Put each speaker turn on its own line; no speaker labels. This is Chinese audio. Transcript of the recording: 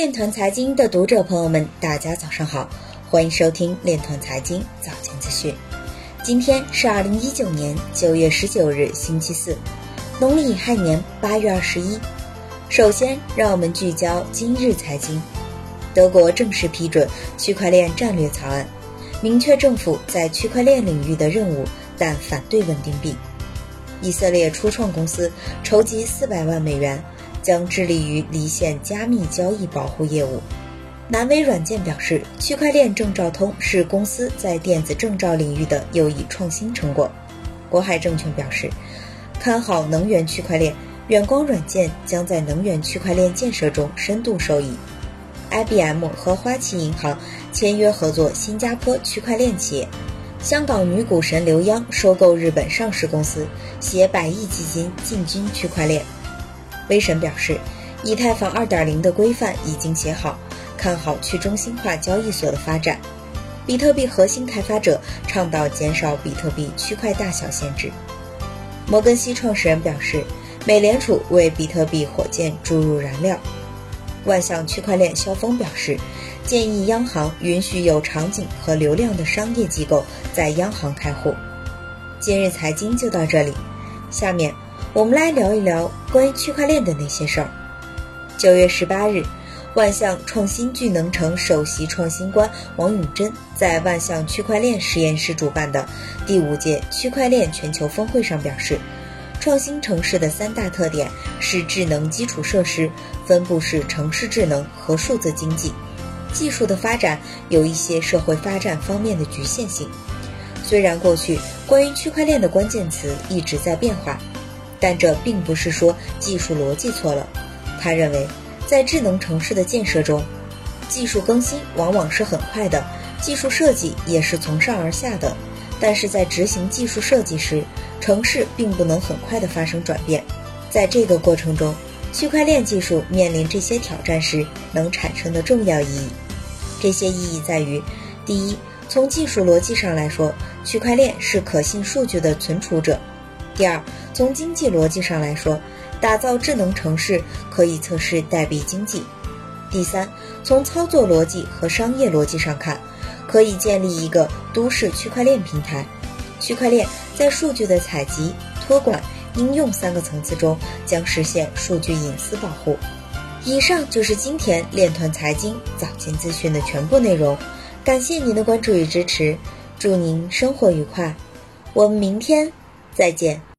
链团财经的读者朋友们，大家早上好，欢迎收听链团财经早间资讯。今天是二零一九年九月十九日，星期四，农历乙亥年八月二十一。首先，让我们聚焦今日财经。德国正式批准区块链战略草案，明确政府在区块链领域的任务，但反对稳定币。以色列初创公司筹集四百万美元。将致力于离线加密交易保护业务。南威软件表示，区块链证照通是公司在电子证照领域的又一创新成果。国海证券表示，看好能源区块链，远光软件将在能源区块链建设中深度受益。IBM 和花旗银行签约合作新加坡区块链企业。香港女股神刘央收购日本上市公司，携百亿基金进军区块链。威神表示，以太坊2.0的规范已经写好，看好去中心化交易所的发展。比特币核心开发者倡导减少比特币区块大小限制。摩根西创始人表示，美联储为比特币火箭注入燃料。万象区块链肖峰表示，建议央行允许有场景和流量的商业机构在央行开户。今日财经就到这里，下面。我们来聊一聊关于区块链的那些事儿。九月十八日，万象创新聚能城首席创新官王永珍在万象区块链实验室主办的第五届区块链全球峰会上表示，创新城市的三大特点是智能基础设施、分布式城市智能和数字经济。技术的发展有一些社会发展方面的局限性。虽然过去关于区块链的关键词一直在变化。但这并不是说技术逻辑错了。他认为，在智能城市的建设中，技术更新往往是很快的，技术设计也是从上而下的。但是在执行技术设计时，城市并不能很快的发生转变。在这个过程中，区块链技术面临这些挑战时能产生的重要意义。这些意义在于：第一，从技术逻辑上来说，区块链是可信数据的存储者。第二，从经济逻辑上来说，打造智能城市可以测试代币经济。第三，从操作逻辑和商业逻辑上看，可以建立一个都市区块链平台。区块链在数据的采集、托管、应用三个层次中将实现数据隐私保护。以上就是今天链团财经早间资讯的全部内容，感谢您的关注与支持，祝您生活愉快，我们明天再见。